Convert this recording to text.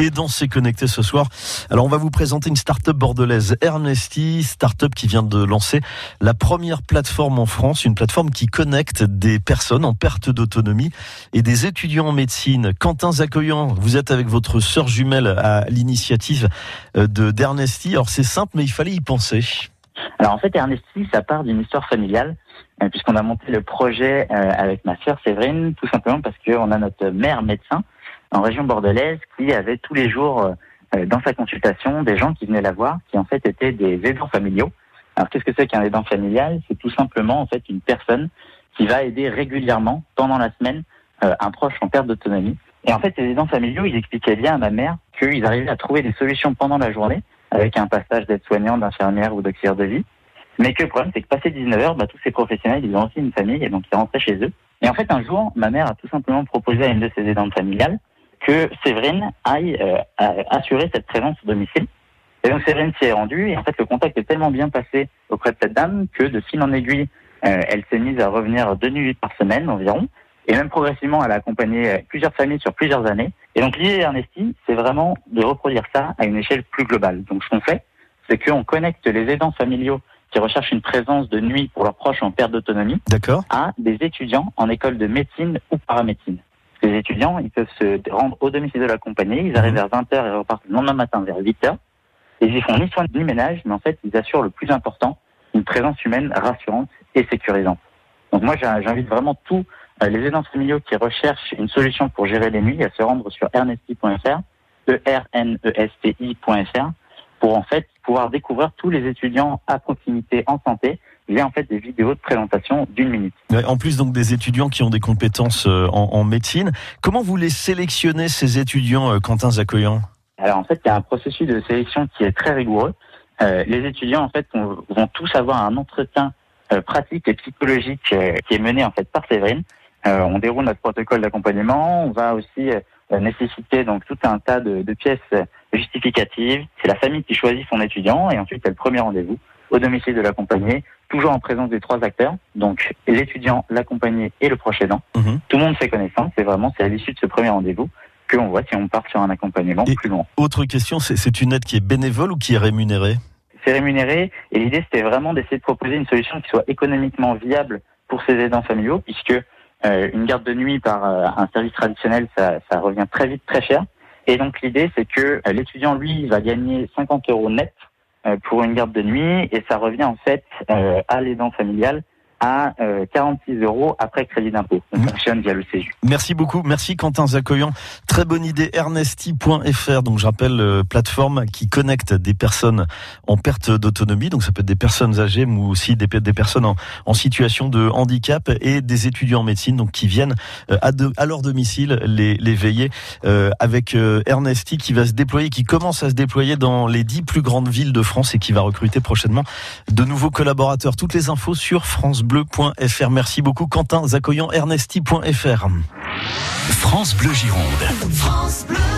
Et dans ces connectés ce soir, alors on va vous présenter une start-up bordelaise, Ernesti, start-up qui vient de lancer la première plateforme en France, une plateforme qui connecte des personnes en perte d'autonomie et des étudiants en médecine. Quentin Zacoyan, vous êtes avec votre sœur jumelle à l'initiative euh, de d'Ernesti. Alors c'est simple, mais il fallait y penser. Alors en fait, Ernesti, ça part d'une histoire familiale, euh, puisqu'on a monté le projet euh, avec ma sœur Séverine, tout simplement parce qu'on a notre mère médecin en région bordelaise qui avait tous les jours euh, dans sa consultation des gens qui venaient la voir, qui en fait étaient des aidants familiaux. Alors qu'est-ce que c'est qu'un aidant familial? C'est tout simplement en fait une personne qui va aider régulièrement pendant la semaine un proche en perte d'autonomie. Et en fait, ces aidants familiaux, ils expliquaient bien à ma mère qu'ils arrivaient à trouver des solutions pendant la journée avec un passage d'aide-soignant, d'infirmière ou d'auxiliaire de vie. Mais que le problème, c'est que passé 19h, bah, tous ces professionnels, ils ont aussi une famille et donc ils rentraient chez eux. Et en fait, un jour, ma mère a tout simplement proposé à une de ses aidantes familiales que Séverine aille euh, assurer cette présence au domicile. Et donc Séverine s'y est rendue et en fait, le contact est tellement bien passé auprès de cette dame que de fil en aiguille, euh, elle s'est mise à revenir deux nuits par semaine environ. Et même progressivement, elle a accompagné euh, plusieurs familles sur plusieurs années. Et donc l'idée d'Ernesti, c'est vraiment de reproduire ça à une échelle plus globale. Donc ce qu'on fait, c'est qu'on connecte les aidants familiaux qui recherchent une présence de nuit pour leurs proches en perte d'autonomie à des étudiants en école de médecine ou paramédecine. Les étudiants, ils peuvent se rendre au domicile de la compagnie, ils arrivent mhm. vers 20h et repartent le lendemain matin vers 8h. Et ils font ni soins ni ménage, mais en fait, ils assurent le plus important, une présence humaine rassurante et sécurisante. Donc moi, j'invite vraiment tous euh, les aidants familiaux qui recherchent une solution pour gérer les nuits à se rendre sur ernesti.fr, e r n e s t i.fr, pour en fait pouvoir découvrir tous les étudiants à proximité en santé via en fait des vidéos de présentation d'une minute. En plus donc des étudiants qui ont des compétences euh, en, médecine, comment vous les sélectionnez ces étudiants, euh, Quentin Zacoyan Alors en fait, il y a un processus de sélection qui est très rigoureux. les étudiants en fait vont, tous avoir un entretien pratique et psychologique qui est mené en fait par Séverine euh, on déroule notre protocole d'accompagnement. On va aussi euh, nécessiter donc tout un tas de, pièces justificatives. C'est la famille qui choisit son étudiant et ensuite il y a le premier rendez-vous au domicile de l'accompagné, toujours en présence des trois acteurs, donc l'étudiant, l'accompagné et le proche aidant. Mhm. Tout le monde fait connaissance et vraiment c'est à l'issue de ce premier rendez-vous qu'on voit si on part sur un accompagnement plus long. Autre question, c'est une aide qui est bénévole ou qui est rémunérée? C'est rémunéré et l'idée c'était vraiment d'essayer de proposer une solution qui soit économiquement viable pour ces aidants familiaux puisque euh, une garde de nuit par euh, un service traditionnel, ça, ça, revient très vite très cher. Et donc l'idée, c'est que euh, l'étudiant, lui, va gagner 50 euros net pour une garde de nuit, et ça revient en fait à l'aidant familial à 46 euh, euros après crédit d'impôt. On fonctionne via le CESU. Merci beaucoup. Merci Quentin Zacoyan. Très bonne idée. Ernesti.fr. Donc, je rappelle, euh, plateforme qui connecte des personnes en perte d'autonomie. Donc, ça peut être des personnes âgées, mais aussi des, des personnes en, en, situation de handicap et des étudiants en médecine, donc qui viennent euh, à, de, à leur domicile les, les veiller avec Ernesti qui va se déployer, qui commence à se déployer dans les dix plus grandes villes de France et qui va recruter prochainement de nouveaux collaborateurs. Toutes les infos sur France bleu.fr. Merci beaucoup Quentin Zacoyan Ernesti.fr. France Bleu Gironde. France Bleu.